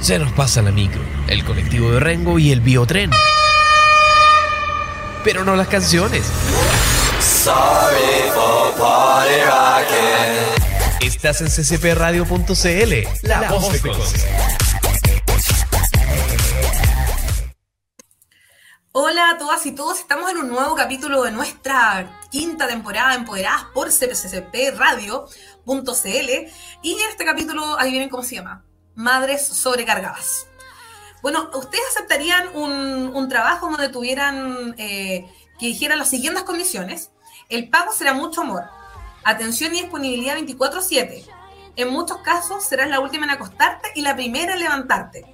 Se nos pasa la micro, el colectivo de Rengo y el biotren. Pero no las canciones. Sorry for party rocking. Estás en ccpradio.cl, la, voz de Conce. Hola a todas y todos, estamos en un nuevo capítulo de nuestra quinta temporada Empoderadas por cccpradio.cl y en este capítulo, ahí vienen cómo se llama, Madres sobrecargadas. Bueno, ¿ustedes aceptarían un, un trabajo donde tuvieran eh, que dijeran las siguientes condiciones? El pago será mucho amor, atención y disponibilidad 24/7. En muchos casos serás la última en acostarte y la primera en levantarte.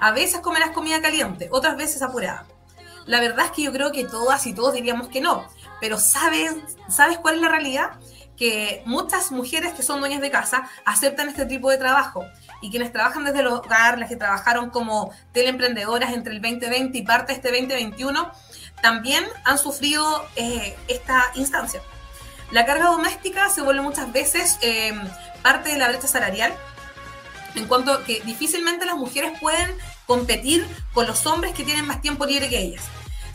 A veces comerás comida caliente, otras veces apurada. La verdad es que yo creo que todas y todos diríamos que no, pero ¿sabes, ¿sabes cuál es la realidad? Que muchas mujeres que son dueñas de casa aceptan este tipo de trabajo y quienes trabajan desde el hogar, las que trabajaron como teleemprendedoras entre el 2020 y parte de este 2021, también han sufrido eh, esta instancia. La carga doméstica se vuelve muchas veces eh, parte de la brecha salarial, en cuanto que difícilmente las mujeres pueden competir con los hombres que tienen más tiempo libre que ellas.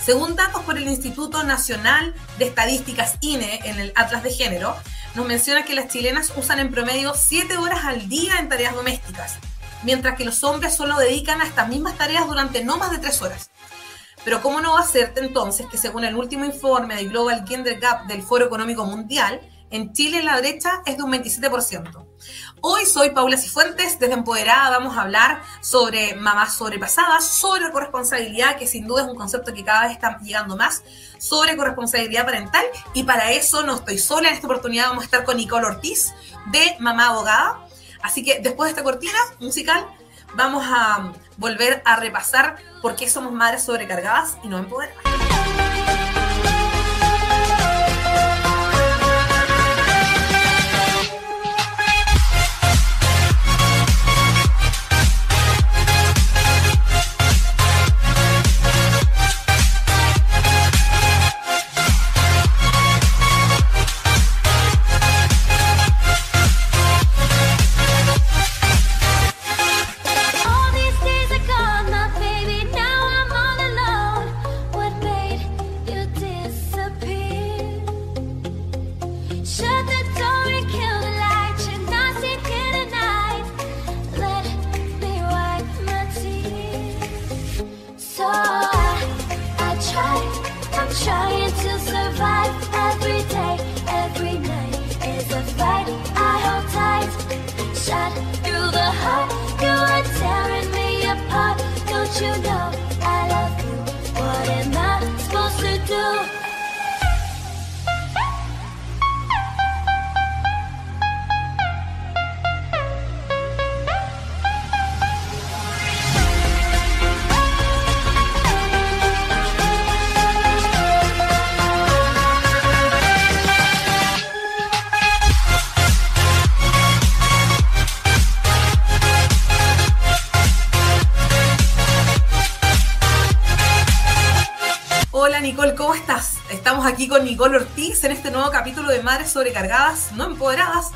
Según datos por el Instituto Nacional de Estadísticas INE en el Atlas de Género, nos menciona que las chilenas usan en promedio 7 horas al día en tareas domésticas, mientras que los hombres solo dedican a estas mismas tareas durante no más de 3 horas. Pero ¿cómo no va a ser entonces que según el último informe del Global Gender Gap del Foro Económico Mundial, en Chile la brecha es de un 27%? Hoy soy Paula Cifuentes, desde Empoderada vamos a hablar sobre mamás sobrepasadas, sobre corresponsabilidad, que sin duda es un concepto que cada vez está llegando más, sobre corresponsabilidad parental y para eso no estoy sola, en esta oportunidad vamos a estar con Nicole Ortiz de Mamá Abogada. Así que después de esta cortina musical vamos a volver a repasar por qué somos madres sobrecargadas y no empoderadas. Aquí con Nicole Ortiz en este nuevo capítulo de Madres Sobrecargadas, no empoderadas.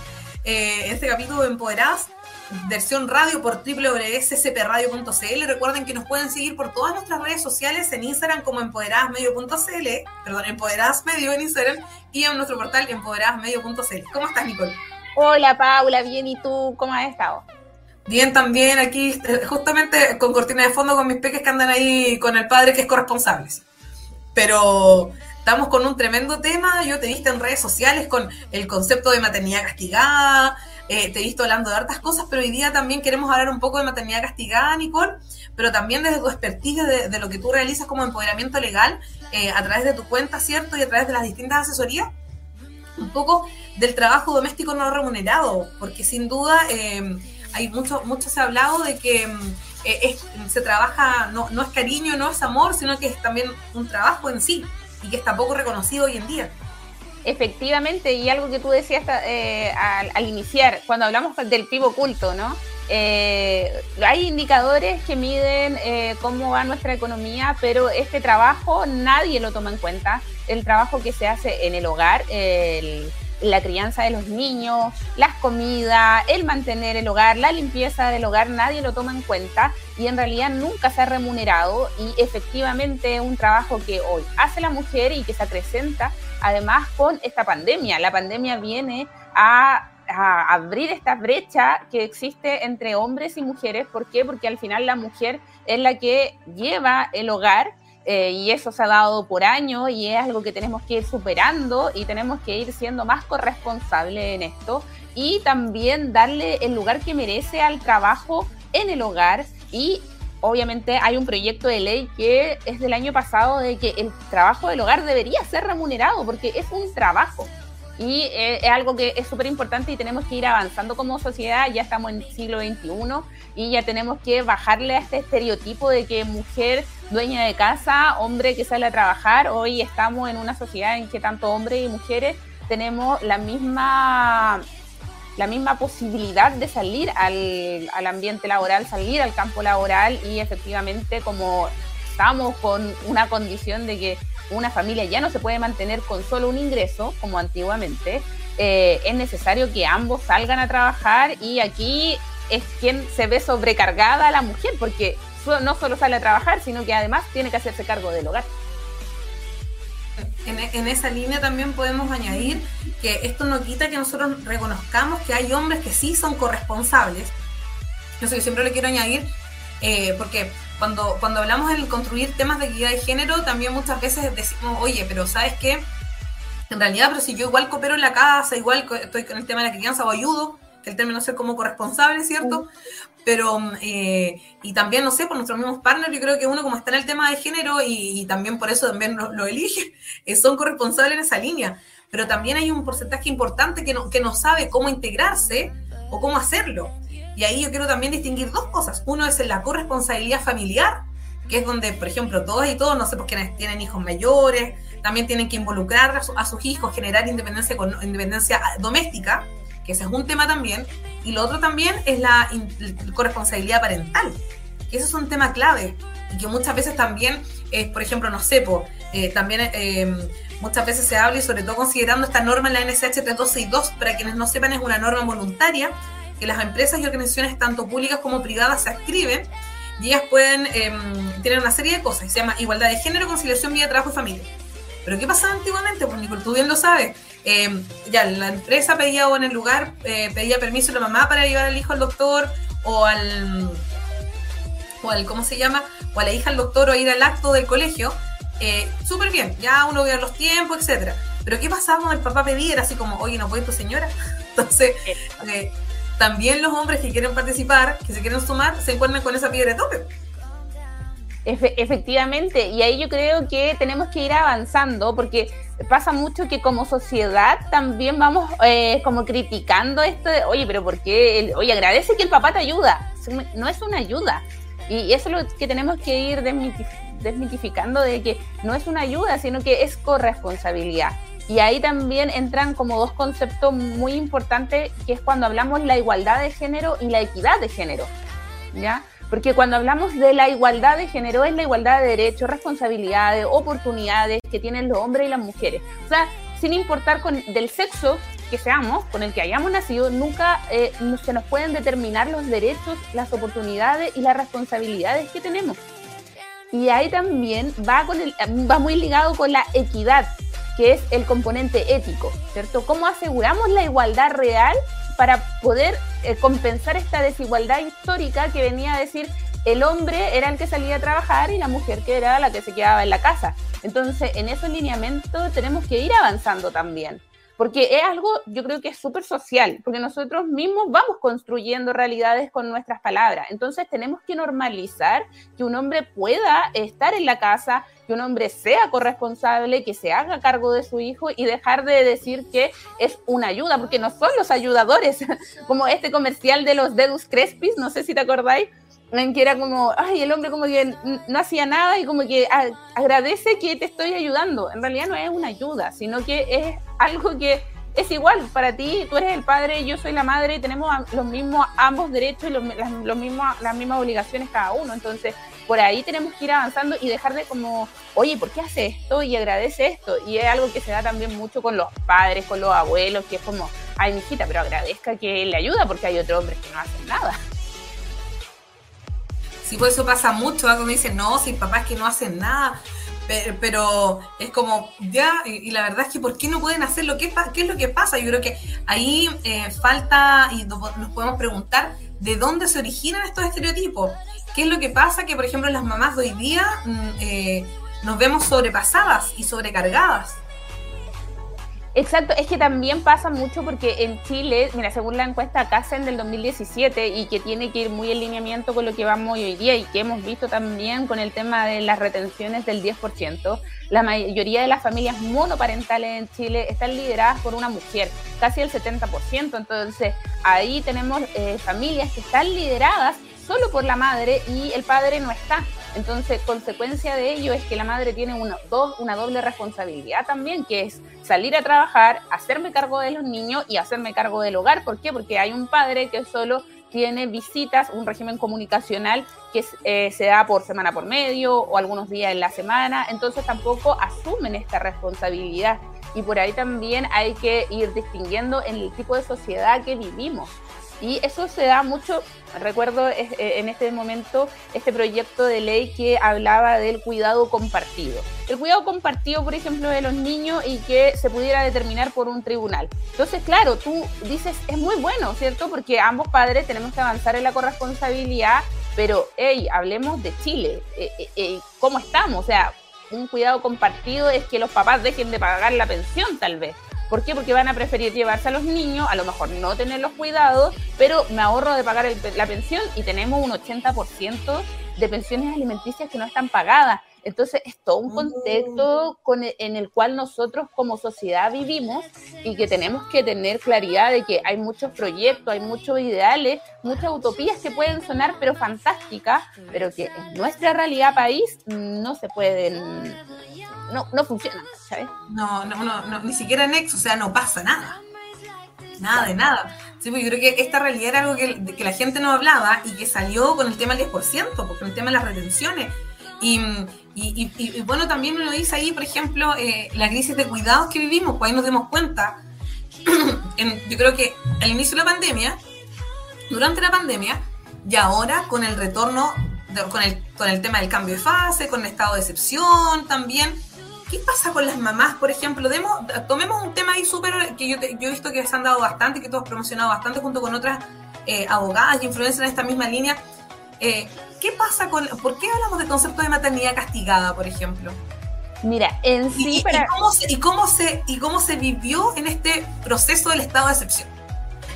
Eh, este capítulo de Empoderadas, versión radio por www.ccpradio.cl. Recuerden que nos pueden seguir por todas nuestras redes sociales en Instagram como empoderadasmedio.cl, perdón, empoderadasmedio en Instagram y en nuestro portal empoderadasmedio.cl. ¿Cómo estás, Nicole? Hola, Paula, bien, ¿y tú cómo has estado? Bien, también aquí, eh, justamente con cortina de fondo con mis peques que andan ahí con el padre que es corresponsable. Pero Estamos con un tremendo tema. Yo te he visto en redes sociales con el concepto de maternidad castigada. Eh, te he visto hablando de hartas cosas, pero hoy día también queremos hablar un poco de maternidad castigada, Nicole, pero también desde tu expertise, de, lo que tú realizas como empoderamiento legal eh, a través de tu cuenta, ¿cierto? Y a través de las distintas asesorías. Un poco del trabajo doméstico no remunerado, porque sin duda eh, hay mucho, mucho se ha hablado de que se trabaja, no, no es cariño, no es amor, sino que es también un trabajo en sí y que está poco reconocido hoy en día. Efectivamente, y algo que tú decías eh, al, iniciar, cuando hablamos del pivo oculto, ¿no? Eh, hay indicadores que miden eh, cómo va nuestra economía, pero este trabajo nadie lo toma en cuenta. El trabajo que se hace en el hogar, la crianza de los niños, las comidas, el mantener el hogar, la limpieza del hogar, nadie lo toma en cuenta y en realidad nunca se ha remunerado y efectivamente es un trabajo que hoy hace la mujer y que se acrecenta además con esta pandemia. La pandemia viene a, abrir esta brecha que existe entre hombres y mujeres. ¿Por qué? Porque al final la mujer es la que lleva el hogar eh, y eso se ha dado por años y es algo que tenemos que ir superando y tenemos que ir siendo más corresponsables en esto y también darle el lugar que merece al trabajo en el hogar y obviamente hay un proyecto de ley que es del año pasado de que el trabajo del hogar debería ser remunerado porque es un trabajo. Y eh, es algo que es súper importante y tenemos que ir avanzando como sociedad. Ya estamos en siglo XXI y ya tenemos que bajarle a este estereotipo de que mujer dueña de casa, hombre que sale a trabajar. Hoy estamos en una sociedad en que tanto hombres y mujeres tenemos la misma la misma posibilidad de salir al, al, ambiente laboral, salir al campo laboral y efectivamente como estamos con una condición de que una familia ya no se puede mantener con solo un ingreso como antiguamente, eh, es necesario que ambos salgan a trabajar y aquí es quien se ve sobrecargada la mujer porque no solo sale a trabajar, sino que además tiene que hacerse cargo del hogar. En, esa línea también podemos añadir que esto no quita que nosotros reconozcamos que hay hombres que sí son corresponsables. Eso yo siempre le quiero añadir, eh, porque cuando, cuando hablamos de construir temas de equidad de género, también muchas veces decimos, oye, pero ¿sabes qué? En realidad, pero si yo igual coopero en la casa, igual estoy con el tema de la crianza o ayudo, el término ser como corresponsable, ¿cierto? Pero, eh, y también, no sé, por nuestros mismos partners, yo creo que uno como está en el tema de género y, también por eso también lo, elige, eh, son corresponsables en esa línea. Pero también hay un porcentaje importante que no, que no sabe cómo integrarse o cómo hacerlo. Y ahí yo quiero también distinguir dos cosas. Uno es la corresponsabilidad familiar, que es donde, por ejemplo, todos y todos, no sé, pues quienes tienen hijos mayores, también tienen que involucrar a, sus hijos, generar independencia, independencia doméstica, ese es un tema también. Y lo otro también es la, corresponsabilidad parental, que eso es un tema clave y que muchas veces también, es por ejemplo, no sé, eh, también eh, muchas veces se habla y sobre todo considerando esta norma en la NSH 362, para quienes no sepan, es una norma voluntaria que las empresas y organizaciones tanto públicas como privadas se escriben y ellas pueden em, tener una serie de cosas, se llama igualdad de género, conciliación, vida, trabajo y familia. Pero ¿qué pasaba antiguamente? Pues Nicole, tú bien lo sabes. Em, ya, la empresa pedía o en el lugar eh, pedía permiso a la mamá para llevar al hijo al doctor o al, o al, ¿cómo se llama? O a la hija al doctor o ir al acto del colegio. Eh, Súper bien, ya uno ve los tiempos, etcétera. Pero ¿qué pasaba cuando el papá pedía? así como, oye, ¿no puede tu señora? Entonces, eh, también los hombres que quieren participar, que se quieren sumar, se encuentran con esa piedra de tope. Efectivamente, y ahí yo creo que tenemos que ir avanzando porque pasa mucho que como sociedad también vamos eh, como criticando esto de, oye, pero ¿por qué? oye, agradece que el papá te ayuda. No es una ayuda. Y eso es lo que tenemos que ir desmitificando de que no es una ayuda, sino que es corresponsabilidad. Y ahí también entran como dos conceptos muy importantes, que es cuando hablamos la igualdad de género y la equidad de género, ¿ya? Porque cuando hablamos de la igualdad de género es la igualdad de derechos, responsabilidades, oportunidades que tienen los hombres y las mujeres. O sea, sin importar del sexo que seamos, con el que hayamos nacido, nunca eh, se nos pueden determinar los derechos, las oportunidades y las responsabilidades que tenemos. Y ahí también va, con el, va muy ligado con la equidad, que es el componente ético, ¿cierto? ¿Cómo aseguramos la igualdad real para poder eh, compensar esta desigualdad histórica que venía a decir el hombre era el que salía a trabajar y la mujer que era la que se quedaba en la casa? Entonces, en ese lineamiento tenemos que ir avanzando también porque es algo, yo creo que es súper social, porque nosotros mismos vamos construyendo realidades con nuestras palabras. Entonces tenemos que normalizar que un hombre pueda estar en la casa, que un hombre sea corresponsable, que se haga cargo de su hijo y dejar de decir que es una ayuda, porque no son los ayudadores, como este comercial de los Dedus Crespis, no sé si te acordáis, en que era como, ay, el hombre como que no hacía nada y como que agradece que te estoy ayudando. En realidad no es una ayuda, sino que es algo que es igual para ti, tú eres el padre, yo soy la madre, tenemos los mismos ambos derechos y los, las, mismos, las mismas obligaciones cada uno. Entonces, por ahí tenemos que ir avanzando y dejar de como, oye, ¿por qué hace esto? Y agradece esto. Y es algo que se da también mucho con los padres, con los abuelos, que es como, ay, mijita, pero agradezca que le ayuda porque hay otros hombres que no hacen nada. Sí, por eso pasa mucho, algo me dicen, no, si papás que no hacen nada, pero, es como, ya, y, la verdad es que ¿por qué no pueden hacer lo que qué es lo que pasa? Yo creo que ahí eh, falta, y nos podemos preguntar, ¿de dónde se originan estos estereotipos? ¿Qué es lo que pasa? Que, por ejemplo, las mamás de hoy día mm, eh, nos vemos sobrepasadas y sobrecargadas. Exacto, es que también pasa mucho porque en Chile, mira, según la encuesta CASEN del 2017 y que tiene que ir muy en lineamiento con lo que vamos hoy día y que hemos visto también con el tema de las retenciones del 10%, la mayoría de las familias monoparentales en Chile están lideradas por una mujer, casi el 70%. Entonces, ahí tenemos eh, familias que están lideradas solo por la madre y el padre no está. Entonces, consecuencia de ello es que la madre tiene una, una doble responsabilidad también, que es salir a trabajar, hacerme cargo de los niños y hacerme cargo del hogar. ¿Por qué? Porque hay un padre que solo tiene visitas, un régimen comunicacional que eh, se da por semana por medio o algunos días en la semana, entonces tampoco asumen esta responsabilidad. Y por ahí también hay que ir distinguiendo en el tipo de sociedad que vivimos. Y eso se da mucho, recuerdo eh, en este momento este proyecto de ley que hablaba del cuidado compartido. El cuidado compartido, por ejemplo, de los niños y que se pudiera determinar por un tribunal. Entonces, claro, tú dices, es muy bueno, ¿cierto? Porque ambos padres tenemos que avanzar en la corresponsabilidad, pero, hey, hablemos de Chile, eh, eh, ¿cómo estamos? O sea, un cuidado compartido es que los papás dejen de pagar la pensión, tal vez ¿Por qué? Porque van a preferir llevarse a los niños, a lo mejor no tener los cuidados, pero me ahorro de pagar la pensión y tenemos un 80% de pensiones alimenticias que no están pagadas. Entonces es todo un contexto con e, en el cual nosotros como sociedad vivimos y que tenemos que tener claridad de que hay muchos proyectos, hay muchos ideales, muchas utopías que pueden sonar pero fantásticas, pero que en nuestra realidad país no se pueden no, no funciona, ¿sabes? No, no, no, ni siquiera en ex, o sea, no pasa nada. Nada de nada. Sí, pues yo creo que esta realidad era algo que, que, la gente no hablaba y que salió con el tema del 10%, porque el tema de las retenciones. Y, y, y, bueno, también uno dice ahí, por ejemplo, eh, la crisis de cuidados que vivimos, pues ahí nos dimos cuenta, yo creo que al inicio de la pandemia, durante la pandemia, y ahora con el retorno, con, el, con el tema del cambio de fase, con el estado de excepción también, ¿Qué pasa con las mamás, por ejemplo? Demos, tomemos un tema ahí súper que yo, yo, he visto que se han dado bastante, que tú has promocionado bastante junto con otras eh, abogadas y influencers en esta misma línea. Eh, ¿Qué pasa con, por qué hablamos del concepto de maternidad castigada, por ejemplo? Mira, en sí, y, para... cómo se, y, cómo se, ¿Y cómo se vivió en este proceso del estado de excepción?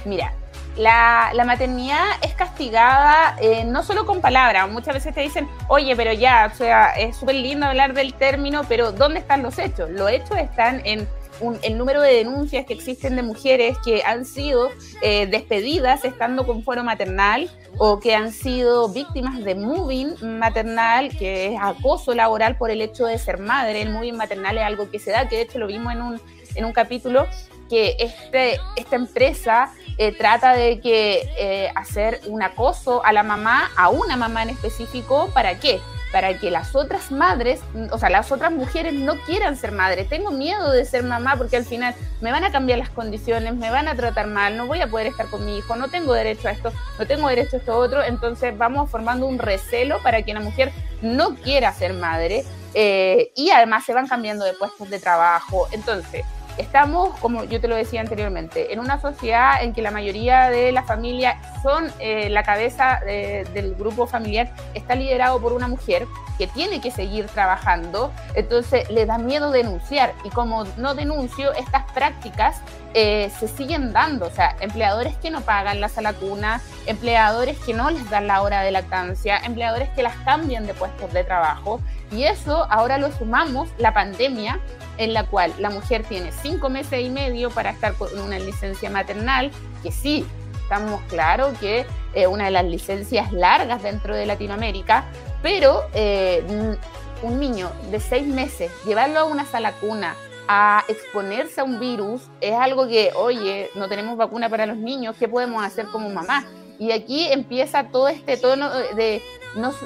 Mira, la, maternidad es castigada eh, no solo con palabras, muchas veces te dicen, oye, pero ya, o sea, es súper lindo hablar del término, pero ¿dónde están los hechos? Los hechos están en el número de denuncias que existen de mujeres que han sido eh, despedidas estando con fuero maternal o que han sido víctimas de moving maternal, que es acoso laboral por el hecho de ser madre. El moving maternal es algo que se da, que de hecho lo vimos en un, en un capítulo, que este, esta empresa eh, trata de que eh, hacer un acoso a la mamá, a una mamá en específico, ¿para qué? Para que las otras madres, o sea, las otras mujeres no quieran ser madres. Tengo miedo de ser mamá porque al final me van a cambiar las condiciones, me van a tratar mal, no voy a poder estar con mi hijo, no tengo derecho a esto, no tengo derecho a esto otro. Entonces vamos formando un recelo para que la mujer no quiera ser madre eh, y además se van cambiando de puestos de trabajo. Entonces, estamos, como yo te lo decía anteriormente, en una sociedad en que la mayoría de las familias son eh, la cabeza del grupo familiar, está liderado por una mujer que tiene que seguir trabajando, entonces le da miedo denunciar. Y como no denuncio, estas prácticas eh, se siguen dando, o sea, empleadores que no pagan la sala cuna, empleadores que no les dan la hora de lactancia, empleadores que las cambian de puestos de trabajo y eso ahora lo sumamos la pandemia en la cual la mujer tiene cinco meses y medio para estar con una licencia maternal, que sí, estamos claros que eh, una de las licencias largas dentro de Latinoamérica, pero eh, un niño de seis meses, llevarlo a una sala cuna, a exponerse a un virus, es algo que, oye, no tenemos vacuna para los niños, ¿qué podemos hacer como mamá? Y aquí empieza todo este tono de,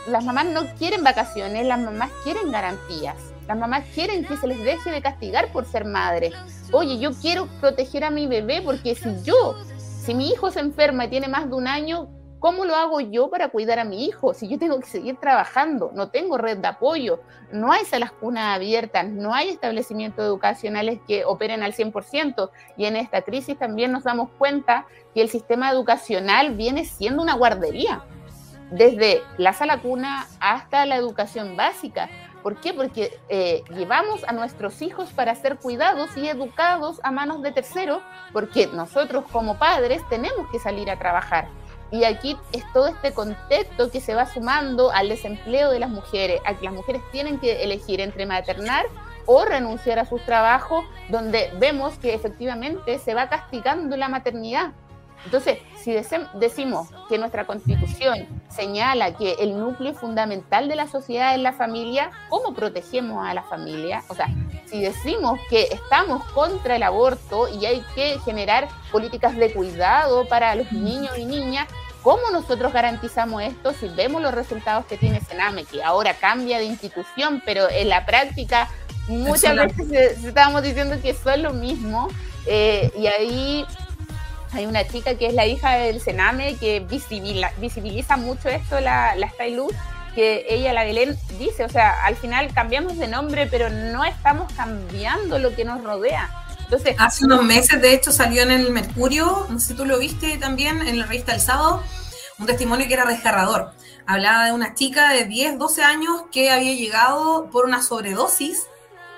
las mamás no quieren vacaciones, las mamás quieren garantías. Las mamás quieren que se les deje de castigar por ser madre. Oye, yo quiero proteger a mi bebé porque si yo, si mi hijo se enferma y tiene más de un año, ¿Cómo lo hago yo para cuidar a mi hijo? Si yo tengo que seguir trabajando, no tengo red de apoyo, no hay salas cunas abiertas, no hay establecimientos educacionales que operen al 100%. Y en esta crisis también nos damos cuenta que el sistema educacional viene siendo una guardería, desde la sala cuna hasta la educación básica. ¿Por qué? Porque eh, llevamos a nuestros hijos para ser cuidados y educados a manos de terceros, porque nosotros como padres tenemos que salir a trabajar. Y aquí es todo este contexto que se va sumando al desempleo de las mujeres, a que las mujeres tienen que elegir entre maternar o renunciar a sus trabajos, donde vemos que efectivamente se va castigando la maternidad. Entonces, si decimos que nuestra constitución señala que el núcleo fundamental de la sociedad es la familia, ¿cómo protegemos a la familia? O sea, si decimos que estamos contra el aborto y hay que generar políticas de cuidado para los niños y niñas, ¿cómo nosotros garantizamos esto si vemos los resultados que tiene Sename, que ahora cambia de institución, pero en la práctica muchas veces estábamos diciendo que son lo mismo? Eh, y ahí hay una chica que es la hija del Sename que visibiliza, mucho esto, la, la Stylus, que ella, la Belén, dice, o sea, al final cambiamos de nombre, pero no estamos cambiando lo que nos rodea. Entonces, Hace unos meses, de hecho, salió en el Mercurio, no sé si tú lo viste también en la revista El Sábado, un testimonio que era desgarrador. Hablaba de una chica de 10, 12 años que había llegado por una sobredosis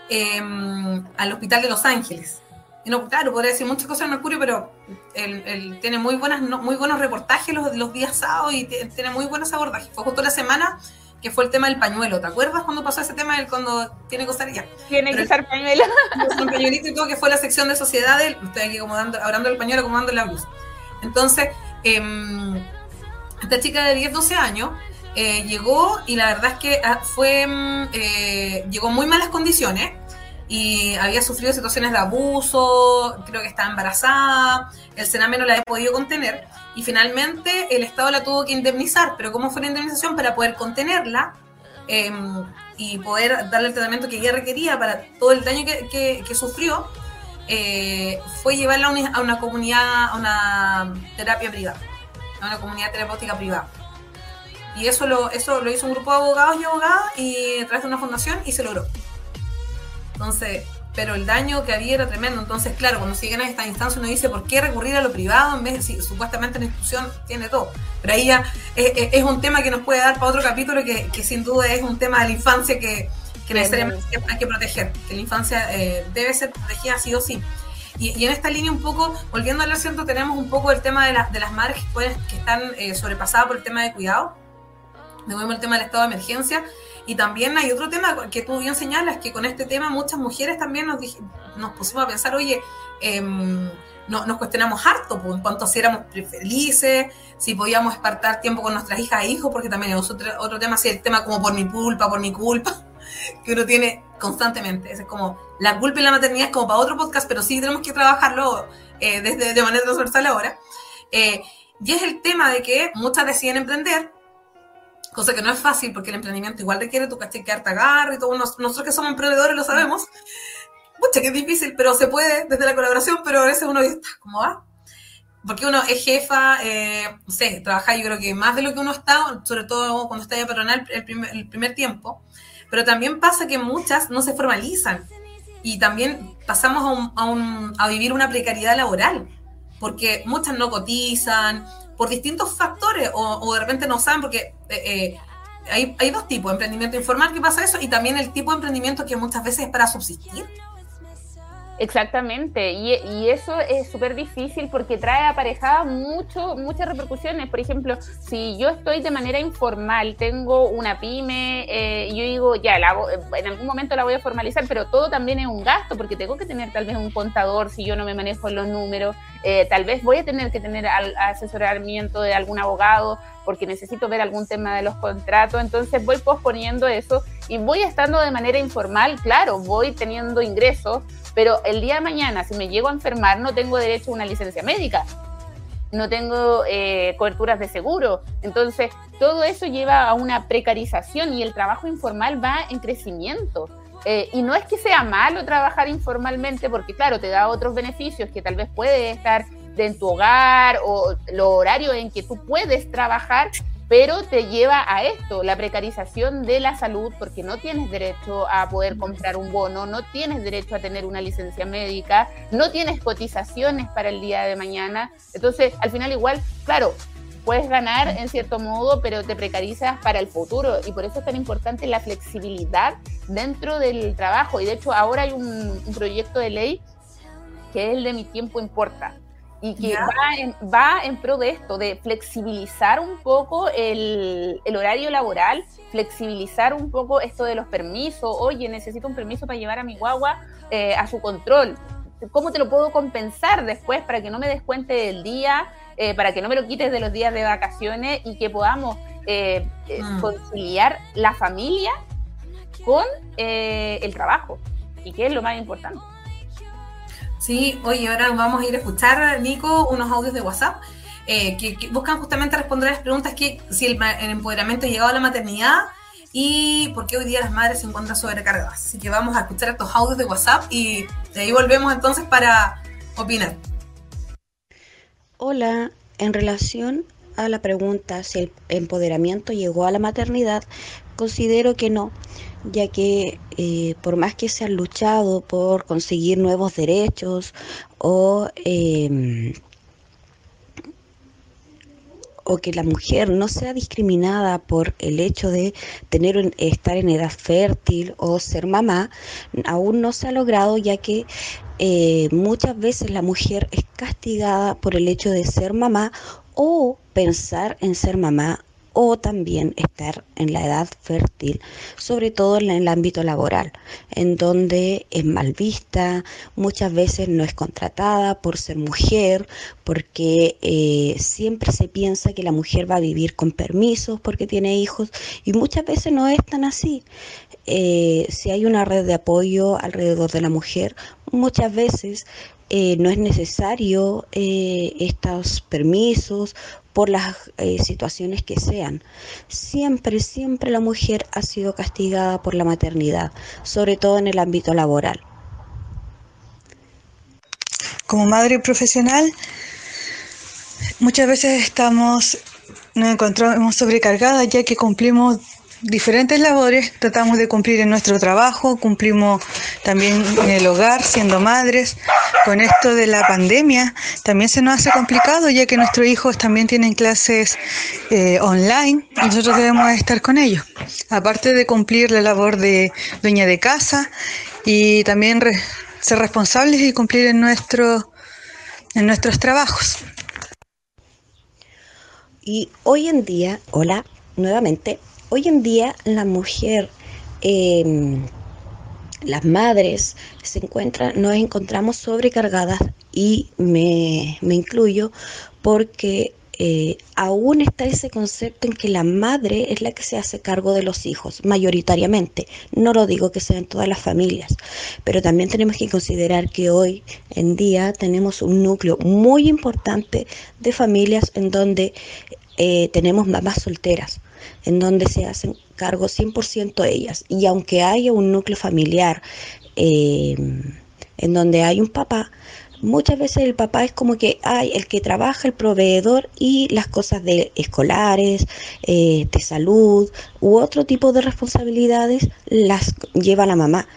em, al hospital de Los Ángeles no, claro, podría decir muchas cosas en Mercurio, pero él, tiene muy buenas, muy buenos reportajes los, los días sábados y tiene muy buenos abordajes. Fue justo la semana que fue el tema del pañuelo. ¿Te acuerdas cuando pasó ese tema? El cuando tiene que usar ya. Tiene que usar pañuelo. Un pañuelito y todo, que fue la sección de sociedad. Estoy aquí acomodando, hablando del pañuelo, acomodando la luz. Entonces, em, esta chica de 10, 12 años eh, llegó y la verdad es que ah, fue, em, eh, llegó en muy malas condiciones y había sufrido situaciones de abuso, creo que estaba embarazada, el Sename no la había podido contener y finalmente el Estado la tuvo que indemnizar, pero ¿cómo fue la indemnización? Para poder contenerla em, y poder darle el tratamiento que ella requería para todo el daño que, sufrió, eh, fue llevarla a una, comunidad, a una terapia privada, a una comunidad terapéutica privada. Y eso lo, eso lo hizo un grupo de abogados y abogadas y a través de una fundación y se logró. Entonces, pero el daño que había era tremendo. Entonces, claro, cuando se llega a esta instancia uno dice, ¿por qué recurrir a lo privado en vez de si supuestamente la institución tiene todo? Pero ahí ya es, un tema que nos puede dar para otro capítulo que, sin duda es un tema de la infancia que, necesariamente hay que proteger, que la infancia eh, debe ser protegida sí o sí. Y, en esta línea un poco, volviendo al asiento, tenemos un poco el tema de, de las madres que, que están eh, sobrepasadas por el tema de cuidado. De nuevo el tema del estado de emergencia y también hay otro tema que tú bien señalas, que con este tema muchas mujeres también nos, nos pusimos a pensar, oye, em, no, nos cuestionamos harto, pues, en cuanto si éramos felices, si podíamos espartar tiempo con nuestras hijas e hijos, porque también es otro, otro tema, así el tema como por mi culpa, por mi culpa, que uno tiene constantemente. Es como, la culpa y la maternidad es como para otro podcast, pero sí tenemos que trabajarlo eh, desde, de manera transversal ahora. Eh, y es el tema de que muchas deciden emprender, cosa que no es fácil porque el emprendimiento igual requiere tu caché que agarre y todo. Nosotros que somos emprendedores lo sabemos. Mucha que es difícil, pero se puede desde la colaboración, pero a veces uno dice, ¿cómo va? Porque uno es jefa, eh, no sé, trabaja yo creo que más de lo que uno está, sobre todo cuando está ya patronal el primer, el primer tiempo. Pero también pasa que muchas no se formalizan y también pasamos a, un, a, un, a vivir una precariedad laboral, porque muchas no cotizan, por distintos factores o, de repente no saben porque eh, eh, hay, hay, dos tipos, emprendimiento informal que pasa eso y también el tipo de emprendimiento que muchas veces es para subsistir. Exactamente, y, eso es súper difícil porque trae aparejadas mucho, muchas repercusiones. Por ejemplo, si yo estoy de manera informal, tengo una pyme, eh, yo digo, ya, la, en algún momento la voy a formalizar, pero todo también es un gasto porque tengo que tener tal vez un contador si yo no me manejo los números, eh, tal vez voy a tener que tener asesoramiento de algún abogado porque necesito ver algún tema de los contratos, entonces voy posponiendo eso y voy estando de manera informal, claro, voy teniendo ingresos pero el día de mañana, si me llego a enfermar, no tengo derecho a una licencia médica. no tengo eh, coberturas de seguro. Entonces, todo eso lleva a una precarización y el trabajo informal va en crecimiento. Eh, y no es que sea malo trabajar informalmente, porque claro, te da otros beneficios que tal vez puedes estar en tu hogar o lo horario en que tú puedes trabajar, pero te lleva a esto, la precarización de la salud, porque no tienes derecho a poder comprar un bono, no tienes derecho a tener una licencia médica, no tienes cotizaciones para el día de mañana. Entonces, al final igual, claro, puedes ganar en cierto modo, pero te precarizas para el futuro y por eso es tan importante la flexibilidad dentro del trabajo. Y de hecho, ahora hay un, proyecto de ley que es el de Mi Tiempo Importa y que va en, va en, pro de esto, de flexibilizar un poco el, el, horario laboral, flexibilizar un poco esto de los permisos. Oye, necesito un permiso para llevar a mi guagua eh, a su control. ¿Cómo te lo puedo compensar después para que no me descuente del día, eh, para que no me lo quites de los días de vacaciones y que podamos eh, mm. conciliar la familia con el trabajo? Y que es lo más importante. Sí, oye, ahora vamos a ir a escuchar, Nico, unos audios de WhatsApp eh, que, buscan justamente responder a las preguntas que si el, empoderamiento ha llegado a la maternidad y por qué hoy día las madres se encuentran sobrecargadas. Así que vamos a escuchar estos audios de WhatsApp y de ahí volvemos entonces para opinar. Hola, en relación a la pregunta si el empoderamiento llegó a la maternidad, considero que no, ya que eh, por más que se han luchado por conseguir nuevos derechos o, em, o que la mujer no sea discriminada por el hecho de tener estar en edad fértil o ser mamá, aún no se ha logrado ya que eh, muchas veces la mujer es castigada por el hecho de ser mamá o pensar en ser mamá o también estar en la edad fértil, sobre todo en el ámbito laboral, en donde es mal vista, muchas veces no es contratada por ser mujer, porque eh, siempre se piensa que la mujer va a vivir con permisos porque tiene hijos y muchas veces no es tan así. Eh, si hay una red de apoyo alrededor de la mujer, muchas veces eh, no es necesario estos permisos por las eh, situaciones que sean. Siempre, siempre la mujer ha sido castigada por la maternidad, sobre todo en el ámbito laboral. Como madre profesional, muchas veces estamos, nos encontramos sobrecargadas ya que cumplimos diferentes labores, tratamos de cumplir en nuestro trabajo, cumplimos también en el hogar, siendo madres. Con esto de la pandemia también se nos hace complicado ya que nuestros hijos también tienen clases eh, online nosotros debemos estar con ellos. Aparte de cumplir la labor de dueña de casa y también ser responsables y cumplir en, nuestro, en nuestros trabajos. Y hoy en día, hola, nuevamente, Hoy en día la mujer, em, las madres se encuentran, nos encontramos sobrecargadas y me, incluyo porque eh, aún está ese concepto en que la madre es la que se hace cargo de los hijos, mayoritariamente. No lo digo que sea en todas las familias, pero también tenemos que considerar que hoy en día tenemos un núcleo muy importante de familias en donde eh, tenemos mamás solteras en donde se hacen cargo 100% ellas. Y aunque haya un núcleo familiar eh, en donde hay un papá, muchas veces el papá es como que hay el que trabaja, el proveedor y las cosas de escolares, eh, de salud u otro tipo de responsabilidades las lleva la mamá.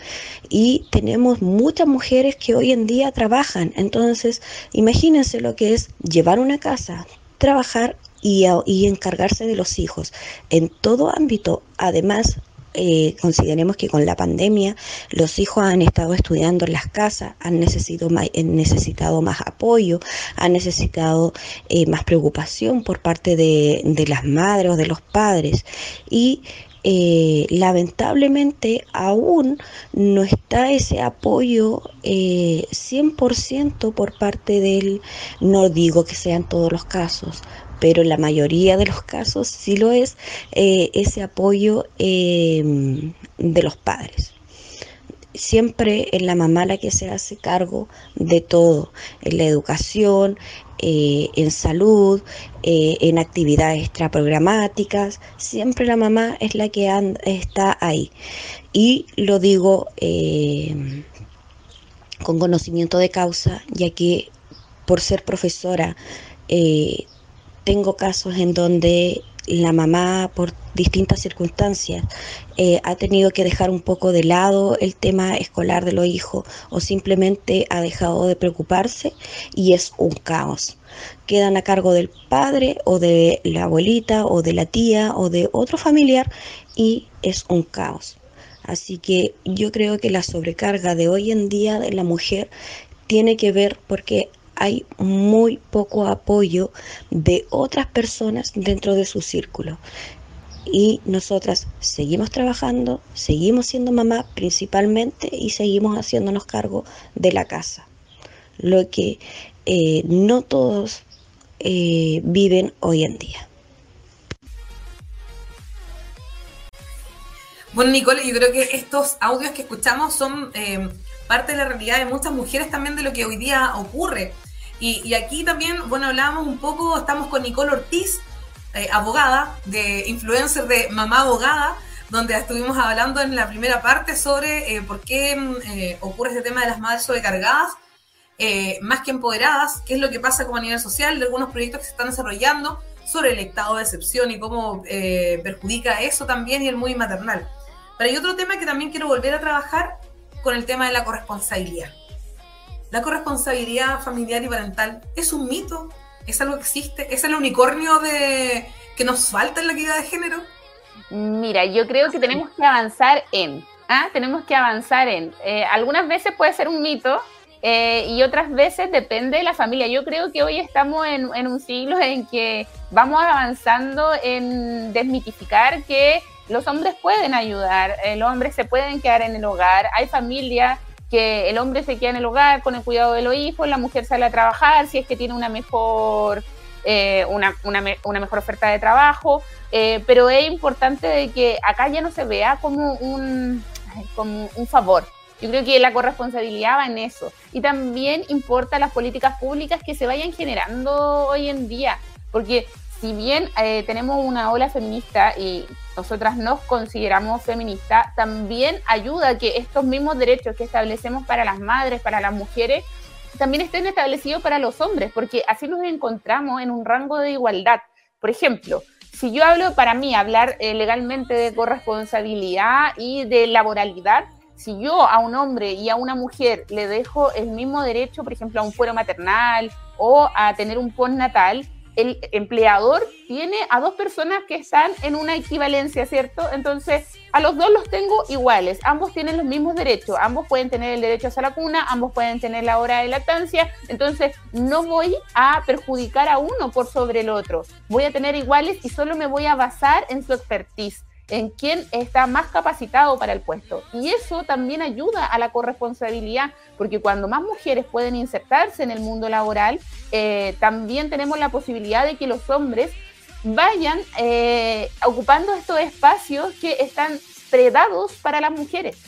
Y tenemos muchas mujeres que hoy en día trabajan. Entonces, imagínense lo que es llevar una casa, trabajar y, encargarse de los hijos en todo ámbito. Además, eh, consideremos que con la pandemia los hijos han estado estudiando en las casas, han necesitado más, necesitado más apoyo, han necesitado eh, más preocupación por parte de, las madres o de los padres. Y eh, lamentablemente aún no está ese apoyo 100% por parte del, no digo que sean todos los casos, pero en la mayoría de los casos sí lo es eh, ese apoyo em, de los padres. siempre es la mamá la que se hace cargo de todo, en la educación, eh, en salud, eh, en actividades extraprogramáticas, siempre la mamá es la que está ahí. Y lo digo eh, con conocimiento de causa, ya que por ser profesora tengo casos en donde la mamá por distintas circunstancias eh, ha tenido que dejar un poco de lado el tema escolar de los hijos o simplemente ha dejado de preocuparse y es un caos. Quedan a cargo del padre o de la abuelita o de la tía o de otro familiar y es un caos. Así que yo creo que la sobrecarga de hoy en día de la mujer tiene que ver porque hay muy poco apoyo de otras personas dentro de su círculo. Y nosotras seguimos trabajando, seguimos siendo mamá principalmente y seguimos haciéndonos cargo de la casa. Lo que eh, no todos eh, viven hoy en día. Bueno, Nicole, yo creo que estos audios que escuchamos son eh, parte de la realidad de muchas mujeres también de lo que hoy día ocurre. Y, aquí también, bueno, hablábamos un poco, estamos con Nicole Ortiz, eh, abogada, de influencer de Mamá Abogada, donde estuvimos hablando en la primera parte sobre eh, por qué mm, eh, ocurre este tema de las madres sobrecargadas, más que empoderadas, qué es lo que pasa como a nivel social, de algunos proyectos que se están desarrollando sobre el estado de excepción y cómo perjudica eso también y el muy maternal. Pero hay otro tema que también quiero volver a trabajar con el tema de la corresponsabilidad. La corresponsabilidad familiar y parental es un mito, es algo que existe, es el unicornio de que nos falta en la equidad de género. Mira, yo creo que tenemos que avanzar en, ¿ah? tenemos que avanzar en. Eh, algunas veces puede ser un mito, eh, y otras veces depende de la familia. Yo creo que hoy estamos en, en, un siglo en que vamos avanzando en desmitificar que los hombres pueden ayudar, los hombres se pueden quedar en el hogar, hay familias que el hombre se queda en el hogar con el cuidado de los hijos, la mujer sale a trabajar si es que tiene una mejor, eh, una, una, una, mejor oferta de trabajo, eh, pero es importante de que acá ya no se vea como un, como un favor. Yo creo que la corresponsabilidad va en eso. Y también importa las políticas públicas que se vayan generando hoy en día, porque si bien eh, tenemos una ola feminista y nosotras nos consideramos feministas, también ayuda a que estos mismos derechos que establecemos para las madres, para las mujeres, también estén establecidos para los hombres, porque así nos encontramos en un rango de igualdad. Por ejemplo, si yo hablo para mí, hablar eh, legalmente de corresponsabilidad y de laboralidad, si yo a un hombre y a una mujer le dejo el mismo derecho, por ejemplo, a un fuero maternal o a tener un postnatal, el empleador tiene a dos personas que están en una equivalencia, ¿cierto? Entonces, a los dos los tengo iguales, ambos tienen los mismos derechos, ambos pueden tener el derecho a la cuna, ambos pueden tener la hora de lactancia, entonces no voy a perjudicar a uno por sobre el otro, voy a tener iguales y solo me voy a basar en su expertise en quién está más capacitado para el puesto. Y eso también ayuda a la corresponsabilidad, porque cuando más mujeres pueden insertarse en el mundo laboral, eh, también tenemos la posibilidad de que los hombres vayan eh, ocupando estos espacios que están predados para las mujeres.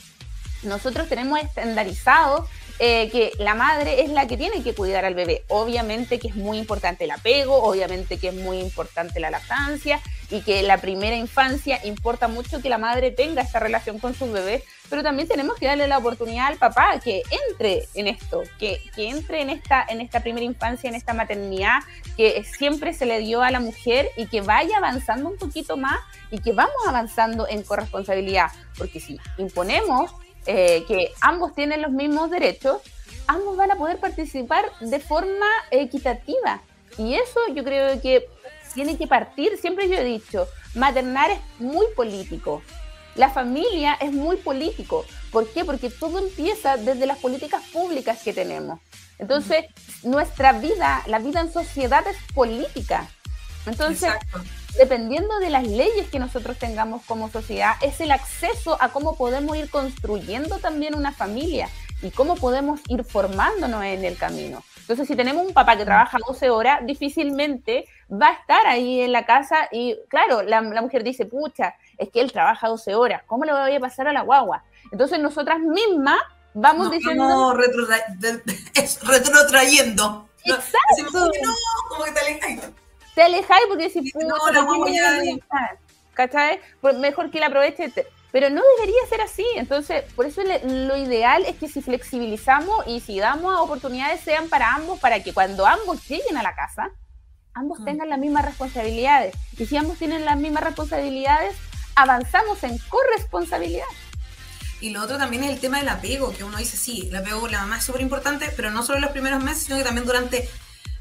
Nosotros tenemos estandarizado eh, que la madre es la que tiene que cuidar al bebé. Obviamente que es muy importante el apego, obviamente que es muy importante la lactancia y que la primera infancia importa mucho que la madre tenga esta relación con su bebé, pero también tenemos que darle la oportunidad al papá que entre en esto, que, que entre en esta, en esta primera infancia, en esta maternidad que siempre se le dio a la mujer y que vaya avanzando un poquito más y que vamos avanzando en corresponsabilidad, porque si imponemos eh, que ambos tienen los mismos derechos, ambos van a poder participar de forma equitativa. Y eso yo creo que tiene que partir, siempre yo he dicho, maternar es muy político. La familia es muy político. ¿Por qué? Porque todo empieza desde las políticas públicas que tenemos. Entonces, nuestra vida, la vida en sociedad es política. Entonces, dependiendo de las leyes que nosotros tengamos como sociedad, es el acceso a cómo podemos ir construyendo también una familia y cómo podemos ir formándonos en el camino. Entonces, si tenemos un papá que trabaja 12 horas, difícilmente va a estar ahí en la casa y, claro, la, mujer dice, pucha, es que él trabaja 12 horas, ¿cómo le voy a pasar a la guagua? Entonces nosotras mismas vamos diciendo... Vamos retrotrayendo. Exacto. No, como que te alejáis. Te alejáis porque si no, la guagua ya... ¿Cachai? Mejor que la aproveche. Pero no debería ser así. Entonces, por eso lo ideal es que si flexibilizamos y si damos oportunidades sean para ambos, para que cuando ambos lleguen a la casa, ambos mm. tengan las mismas responsabilidades. Y si ambos tienen las mismas responsabilidades, avanzamos en corresponsabilidad. Y lo otro también es el tema del apego, que uno dice, sí, el apego con la mamá es súper importante, pero no solo en los primeros meses, sino que también durante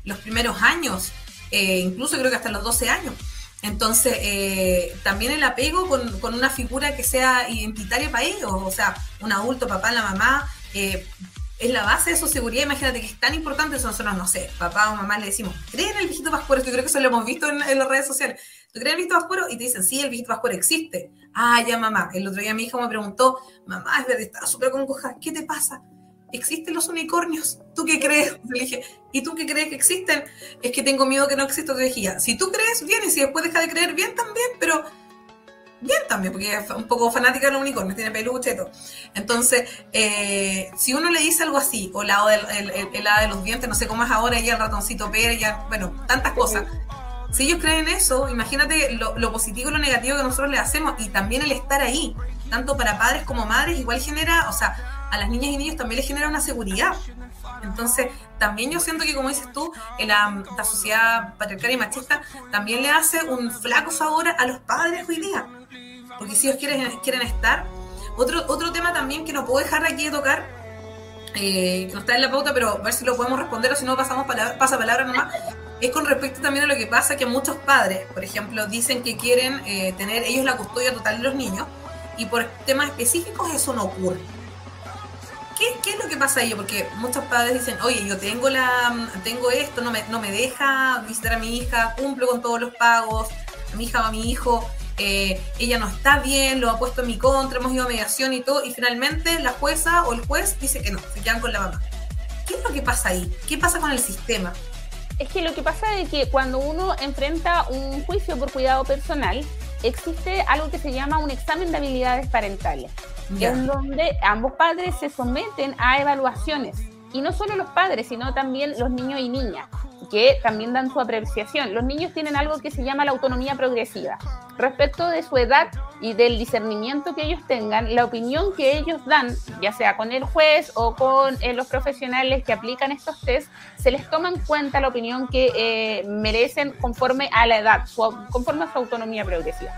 los primeros años, eh, incluso creo que hasta los 12 años. Entonces, eh, también el apego con, con, una figura que sea identitaria para ellos, o sea, un adulto, papá, la mamá, eh, es la base de su seguridad. Imagínate que es tan importante, eso nosotros, no sé, papá o mamá le decimos, ¿creen en el viejito pascuero? Yo creo que eso lo hemos visto en, las redes sociales. ¿Tú crees en el viejito pascuero? Y te dicen, sí, el viejito pascuero existe. Ah, ya mamá. El otro día mi hija me preguntó, mamá, es verdad, estaba súper congoja, ¿qué te pasa? ¿existen los unicornios? ¿Tú qué crees? Le dije, ¿y tú qué crees que existen? Es que tengo miedo que no existan. Te dije, si tú crees, bien, y si después deja de creer, bien también, pero bien también, porque es un poco fanática de los unicornios, tiene peluche y todo. Entonces, eh, si uno le dice algo así, o la el, el, de los dientes, no sé cómo es ahora, ya el ratoncito Pérez, ya, bueno, tantas cosas. Si ellos creen eso, imagínate lo, lo positivo y lo negativo que nosotros le hacemos, y también el estar ahí, tanto para padres como madres, igual genera, o sea, a las niñas y niños también les genera una seguridad. Entonces, también yo siento que, como dices tú, en la, sociedad patriarcal y machista también le hace un flaco favor a los padres hoy día. Porque si ellos quieren, quieren estar. Otro, otro tema también que no puedo dejar aquí de tocar, eh, que no está en la pauta, pero a ver si lo podemos responder o si no pasamos palabra, pasa palabra nomás, es con respecto también a lo que pasa que muchos padres, por ejemplo, dicen que quieren eh, tener ellos la custodia total de los niños y por temas específicos eso no ocurre. ¿Qué, es lo que pasa ahí? Porque muchos padres dicen, oye, yo tengo la tengo esto, no me, no me deja visitar a mi hija, cumplo con todos los pagos, a mi hija o a mi hijo, eh, ella no está bien, lo ha puesto en mi contra, hemos ido a mediación y todo, y finalmente la jueza o el juez dice que no, se quedan con la mamá. ¿Qué es lo que pasa ahí? ¿Qué pasa con el sistema? Es que lo que pasa es que cuando uno enfrenta un juicio por cuidado personal, existe algo que se llama un examen de habilidades parentales en donde ambos padres se someten a evaluaciones. Y no solo los padres, sino también los niños y niñas, que también dan su apreciación. Los niños tienen algo que se llama la autonomía progresiva. Respecto de su edad y del discernimiento que ellos tengan, la opinión que ellos dan, ya sea con el juez o con eh, los profesionales que aplican estos test, se les toma en cuenta la opinión que eh, merecen conforme a la edad, conforme a su autonomía progresiva.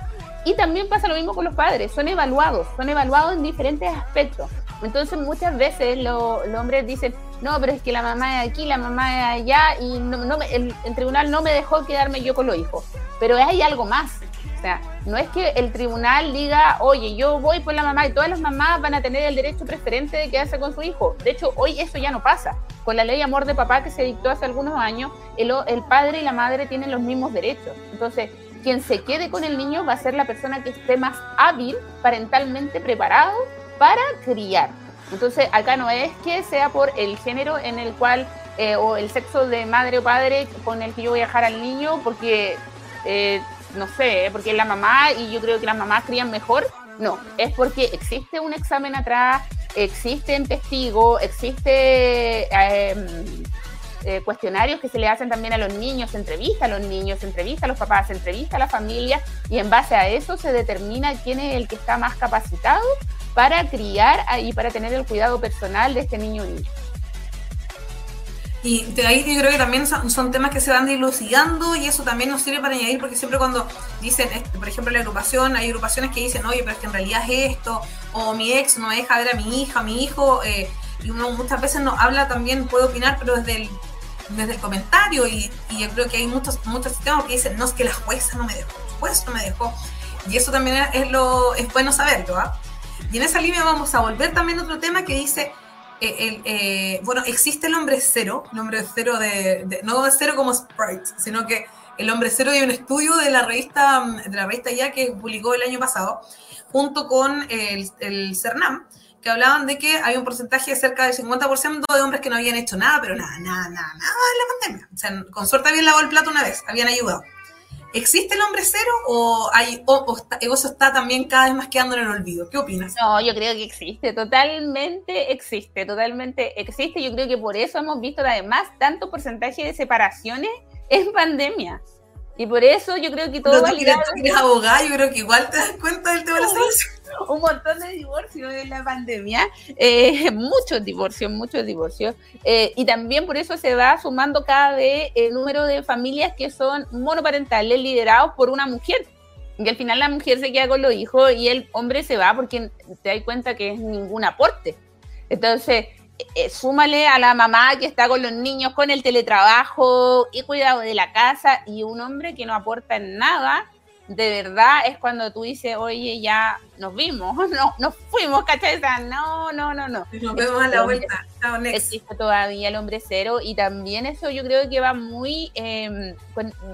Y también pasa lo mismo con los padres, son evaluados, son evaluados en diferentes aspectos. Entonces muchas veces los hombres dicen, no, pero es que la mamá es aquí, la mamá es allá, y no, no el, tribunal no me dejó quedarme yo con los hijos. Pero hay algo más. O sea, no es que el tribunal diga, oye, yo voy por la mamá y todas las mamás van a tener el derecho preferente de quedarse con su hijo. De hecho, hoy eso ya no pasa. Con la ley Amor de Papá que se dictó hace algunos años, el, el padre y la madre tienen los mismos derechos. Entonces, quien se quede con el niño va a ser la persona que esté más hábil, parentalmente preparado para criar. Entonces, acá no es que sea por el género en el cual, eh, o el sexo de madre o padre con el que yo voy a dejar al niño, porque, eh, no sé, porque es la mamá y yo creo que las mamás crían mejor. No, es porque existe un examen atrás, existen testigos, existe eh, eh, cuestionarios que se le hacen también a los niños, se entrevista a los niños, se entrevista a los papás, se entrevista a la familia y en base a eso se determina quién es el que está más capacitado para criar y para tener el cuidado personal de este niño o niña. Y de ahí yo creo que también son, temas que se van dilucidando y eso también nos sirve para añadir, porque siempre cuando dicen, por ejemplo, la agrupación, hay agrupaciones que dicen, oye, pero es que en realidad es esto, o mi ex no deja ver a mi hija, a mi hijo, eh, y uno muchas veces no habla también, puede opinar, pero desde el desde el comentario y, yo creo que hay muchos, muchos sistemas que dicen, no, es que la jueza no me dejó, el juez no me dejó. Y eso también es, lo, es bueno saberlo. ¿ah? Y en esa línea vamos a volver también a otro tema que dice, eh, el, eh, bueno, existe el hombre cero, el hombre cero de, no de cero como Sprite, sino que el hombre cero hay un estudio de la revista, de la revista ya que publicó el año pasado, junto con el, el CERNAM, que hablaban de que hay un porcentaje de cerca del 50% de hombres que no habían hecho nada, pero nada, nada, nada, nada en la pandemia. O sea, con suerte habían lavado el plato una vez, habían ayudado. ¿Existe el hombre cero o, hay, o, está, eso está también cada vez más quedando en el olvido? ¿Qué opinas? No, yo creo que existe, totalmente existe, totalmente existe. Yo creo que por eso hemos visto además tanto porcentaje de separaciones en pandemia. Y por eso yo creo que todo va ligado. Eres abogada, yo creo que igual te das cuenta del tema de la. Un montón de divorcios en la pandemia, eh, muchos divorcios, muchos divorcios. Eh, y también por eso se va sumando cada vez el número de familias que son monoparentales liderados por una mujer. Y al final la mujer se queda con los hijos y el hombre se va porque te das cuenta que es ningún aporte. Entonces, eh, súmale a la mamá que está con los niños, con el teletrabajo y cuidado de la casa y un hombre que no aporta en nada, de verdad es cuando tú dices, oye, ya nos vimos, no, nos fuimos, ¿cachai? no, no, no, no. Nos vemos a la vuelta. Existe todavía el hombre cero y también eso yo creo que va muy, em,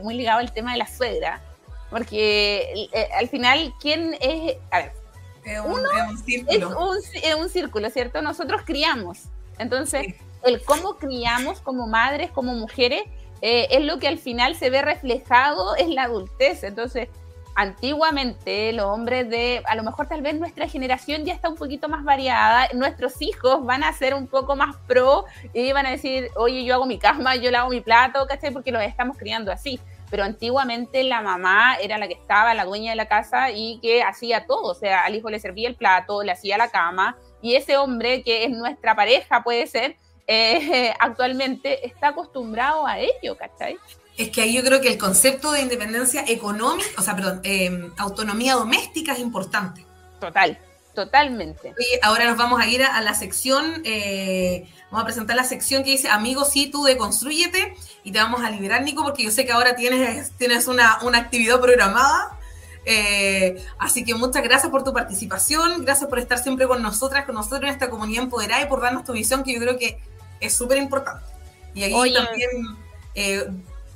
muy ligado al tema de la suegra, porque eh, al final, ¿quién es? A ver, es un, círculo. Es un, círculo, ¿cierto? Nosotros criamos. Entonces, el cómo criamos como madres, como mujeres, eh, es lo que al final se ve reflejado en la adultez. Entonces, antiguamente los hombres de, a lo mejor tal vez nuestra generación ya está un poquito más variada, nuestros hijos van a ser un poco más pro y van a decir, oye, yo hago mi cama, yo lavo mi plato, ¿cachai? Porque los estamos criando así pero antiguamente la mamá era la que estaba, la dueña de la casa y que hacía todo, o sea, al hijo le servía el plato, le hacía la cama, y ese hombre que es nuestra pareja, puede ser, eh, actualmente está acostumbrado a ello, ¿cachai? Es que ahí yo creo que el concepto de independencia económica, o sea, perdón, eh, autonomía doméstica es importante. Total, Totalmente. Y ahora nos vamos a ir a, la sección, eh, vamos a presentar la sección que dice Amigos, sí, tú deconstruyete y te vamos a liberar, Nico, porque yo sé que ahora tienes, tienes una, actividad programada. Eh, así que muchas gracias por tu participación, gracias por estar siempre con nosotras, con nosotros en esta comunidad empoderada y por darnos tu visión, que yo creo que es súper importante. Y aquí también, eh,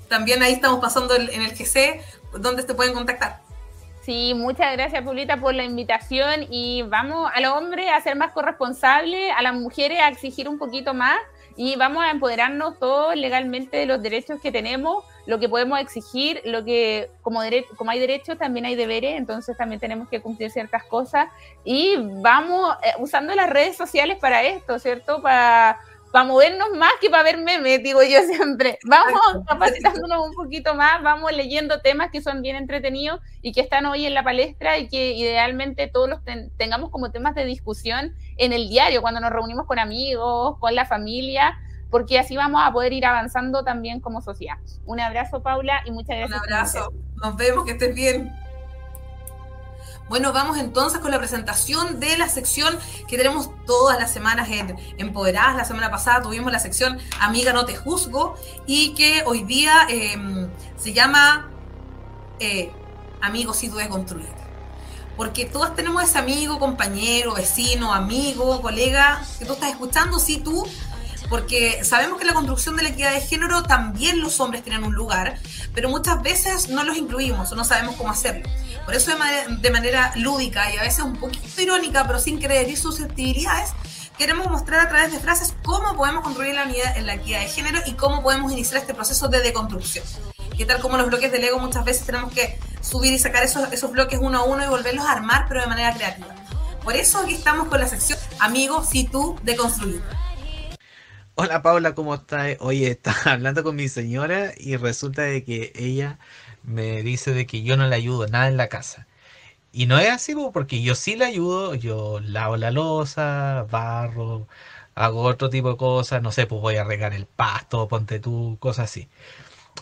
también ahí estamos pasando en el GC, donde te pueden contactar. Sí, muchas gracias, Pulita, por la invitación y vamos a los hombres a ser más corresponsables, a las mujeres a exigir un poquito más y vamos a empoderarnos todos legalmente de los derechos que tenemos, lo que podemos exigir, lo que como, como hay derechos también hay deberes, entonces también tenemos que cumplir ciertas cosas y vamos eh, usando las redes sociales para esto, ¿cierto? Para para movernos más que para ver memes, digo yo siempre. Vamos capacitándonos un poquito más, vamos leyendo temas que son bien entretenidos y que están hoy en la palestra y que idealmente todos los tengamos como temas de discusión en el diario, cuando nos reunimos con amigos, con la familia, porque así vamos a poder ir avanzando también como sociedad. Un abrazo, Paula, y muchas gracias. Un abrazo. Nos vemos, que estés bien. Bueno, vamos entonces con la presentación de la sección que tenemos todas las semanas en Empoderadas. La semana pasada tuvimos la sección Amiga no te juzgo y que hoy día em, se llama eh, Amigo si tú construir. Porque todas tenemos ese amigo, compañero, vecino, amigo, colega que tú estás escuchando, si tú porque sabemos que la construcción de la equidad de género también los hombres tienen un lugar, pero muchas veces no los incluimos o no sabemos cómo hacerlo. Por eso de manera, lúdica y a veces un poquito irónica, pero sin creer susceptibilidades, queremos mostrar a través de frases cómo podemos construir la unidad en la equidad de género y cómo podemos iniciar este proceso de deconstrucción. Que tal como los bloques de Lego muchas veces tenemos que subir y sacar esos, esos bloques uno a uno y volverlos a armar, pero de manera creativa. Por eso aquí estamos con la sección Amigos, si tú deconstruir. Hola Paula, ¿cómo estás? Oye, estaba hablando con mi señora y resulta de que ella me dice de que yo no le ayudo nada en la casa. Y no es así, porque yo sí le ayudo, yo lavo la losa, barro, hago otro tipo de cosas, no sé, pues voy a regar el pasto, ponte tú, cosas así.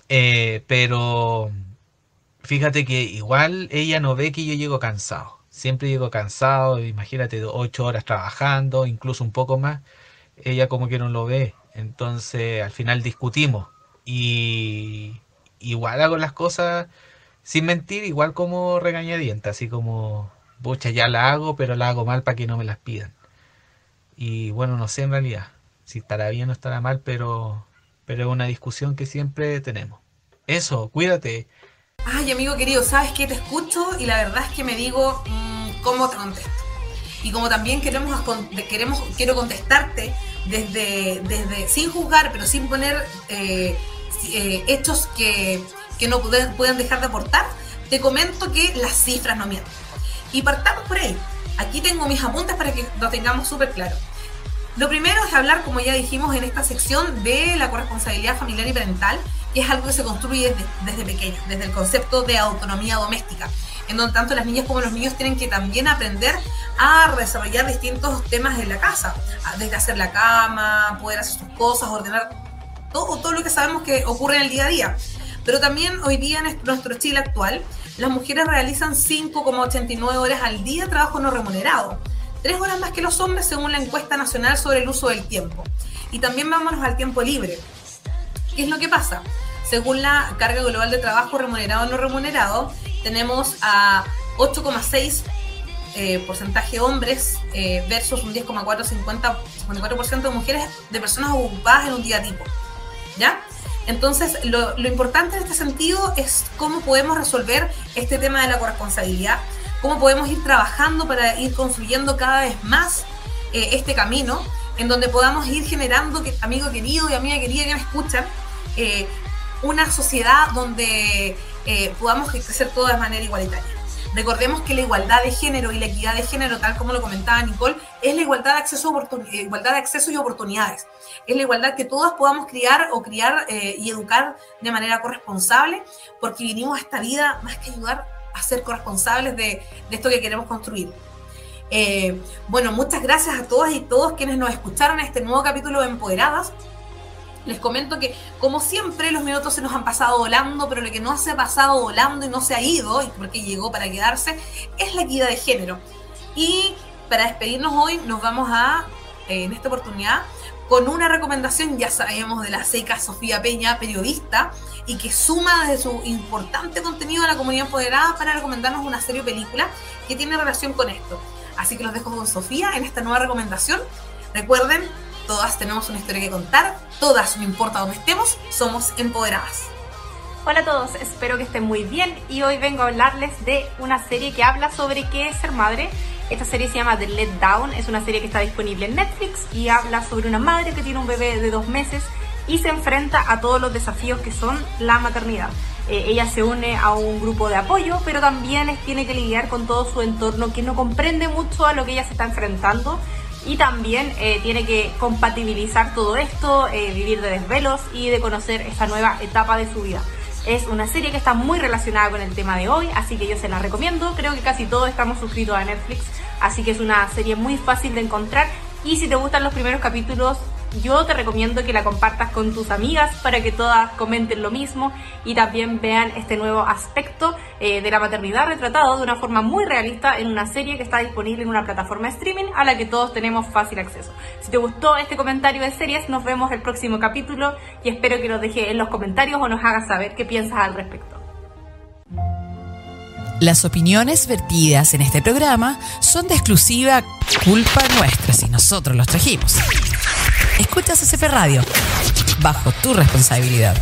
Eh, pero fíjate que igual ella no ve que yo llego cansado. Siempre llego cansado, imagínate, ocho horas trabajando, incluso un poco más. Ella como que no lo ve. Entonces al final discutimos. Y, igual hago las cosas sin mentir, igual como regañadienta, así como, bocha, ya la hago, pero la hago mal para que no me las pidan. Y bueno, no sé en realidad si estará bien o estará mal, pero, pero es una discusión que siempre tenemos. Eso, cuídate. Ay, amigo querido, sabes que te escucho y la verdad es que me digo mm, cómo te contesto. Y como también queremos, queremos quiero contestarte desde, desde sin juzgar, pero sin poner eh, eh, hechos que, que no pueden, pueden dejar de aportar, te comento que las cifras no mienten. Y partamos por ahí. Aquí tengo mis apuntes para que lo tengamos súper claro. Lo primero es hablar, como ya dijimos en esta sección, de la corresponsabilidad familiar y parental, que es algo que se construye desde, desde pequeño, desde el concepto de autonomía doméstica, en donde tanto las niñas como los niños tienen que también aprender a desarrollar distintos temas en la casa, desde hacer la cama, poder hacer sus cosas, ordenar todo, todo lo que sabemos que ocurre en el día a día. Pero también hoy día en nuestro Chile actual, las mujeres realizan 5,89 horas al día de trabajo no remunerado tres horas más que los hombres según la encuesta nacional sobre el uso del tiempo. Y también vámonos al tiempo libre. ¿Qué es lo que pasa? Según la carga global de trabajo remunerado o no remunerado, tenemos a 8,6 eh, porcentaje hombres eh, versus un 10,4 54% de mujeres de personas ocupadas en un día tipo. ¿Ya? Entonces, lo, importante en este sentido es cómo podemos resolver este tema de la corresponsabilidad cómo podemos ir trabajando para ir construyendo cada vez más eh, este camino, en donde podamos ir generando, que, amigo querido y amiga querida que me escuchan, eh, una sociedad donde eh, podamos crecer todos de manera igualitaria. Recordemos que la igualdad de género y la equidad de género, tal como lo comentaba Nicole, es la igualdad de acceso, igualdad de acceso y oportunidades. Es la igualdad que todas podamos criar o criar y educar de manera corresponsable, porque vinimos a esta vida más que ayudar a ser corresponsables de, esto que queremos construir. Eh, bueno, muchas gracias a todas y todos quienes nos escucharon en este nuevo capítulo de Empoderadas. Les comento que, como siempre, los minutos se nos han pasado volando, pero lo que no se ha pasado volando y no se ha ido, y porque llegó para quedarse, es la equidad de género. Y para despedirnos hoy, nos vamos a, eh, en esta oportunidad, con una recomendación, ya sabemos, de la seca Sofía Peña, periodista, y que suma desde su importante contenido a la comunidad empoderada para recomendarnos una serie o película que tiene relación con esto. Así que los dejo con Sofía en esta nueva recomendación. Recuerden, todas tenemos una historia que contar, todas, no importa dónde estemos, somos empoderadas. Hola a todos, espero que estén muy bien y hoy vengo a hablarles de una serie que habla sobre qué es ser madre. Esta serie se llama The Let Down, es una serie que está disponible en Netflix y habla sobre una madre que tiene un bebé de dos meses y se enfrenta a todos los desafíos que son la maternidad. Eh, ella se une a un grupo de apoyo, pero también tiene que lidiar con todo su entorno que no comprende mucho a lo que ella se está enfrentando y también eh, tiene que compatibilizar todo esto, eh, vivir de desvelos y de conocer esa nueva etapa de su vida. Es una serie que está muy relacionada con el tema de hoy, así que yo se la recomiendo. Creo que casi todos estamos suscritos a Netflix, así que es una serie muy fácil de encontrar. Y si te gustan los primeros capítulos, yo te recomiendo que la compartas con tus amigas para que todas comenten lo mismo y también vean este nuevo aspecto eh, de la maternidad retratado de una forma muy realista en una serie que está disponible en una plataforma de streaming a la que todos tenemos fácil acceso. Si te gustó este comentario de series, nos vemos el próximo capítulo y espero que nos dejes en los comentarios o nos hagas saber qué piensas al respecto. Las opiniones vertidas en este programa son de exclusiva culpa nuestra si nosotros los trajimos. Escuchas CP Radio, bajo tu responsabilidad.